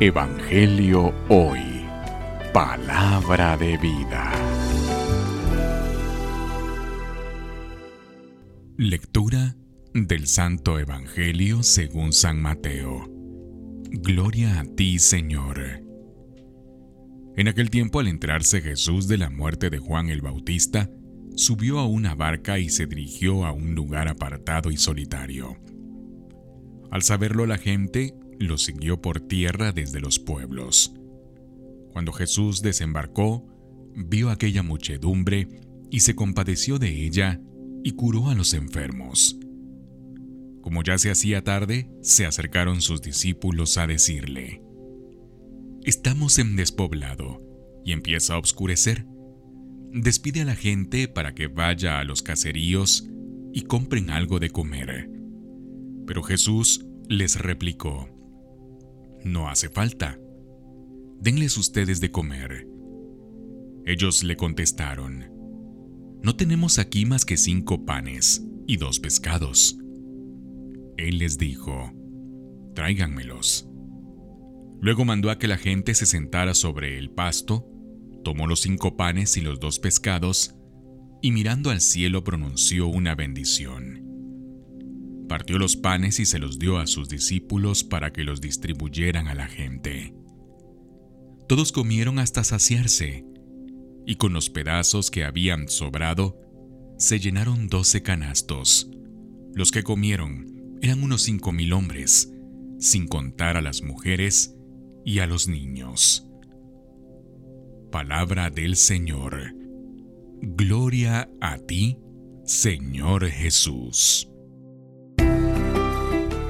Evangelio Hoy. Palabra de vida. Lectura del Santo Evangelio según San Mateo. Gloria a ti, Señor. En aquel tiempo, al enterarse Jesús de la muerte de Juan el Bautista, subió a una barca y se dirigió a un lugar apartado y solitario. Al saberlo la gente, lo siguió por tierra desde los pueblos. Cuando Jesús desembarcó, vio aquella muchedumbre y se compadeció de ella y curó a los enfermos. Como ya se hacía tarde, se acercaron sus discípulos a decirle, Estamos en despoblado y empieza a oscurecer. Despide a la gente para que vaya a los caseríos y compren algo de comer. Pero Jesús les replicó, no hace falta. Denles ustedes de comer. Ellos le contestaron, No tenemos aquí más que cinco panes y dos pescados. Él les dijo, Tráiganmelos. Luego mandó a que la gente se sentara sobre el pasto, tomó los cinco panes y los dos pescados, y mirando al cielo pronunció una bendición partió los panes y se los dio a sus discípulos para que los distribuyeran a la gente. Todos comieron hasta saciarse, y con los pedazos que habían sobrado, se llenaron doce canastos. Los que comieron eran unos cinco mil hombres, sin contar a las mujeres y a los niños. Palabra del Señor. Gloria a ti, Señor Jesús.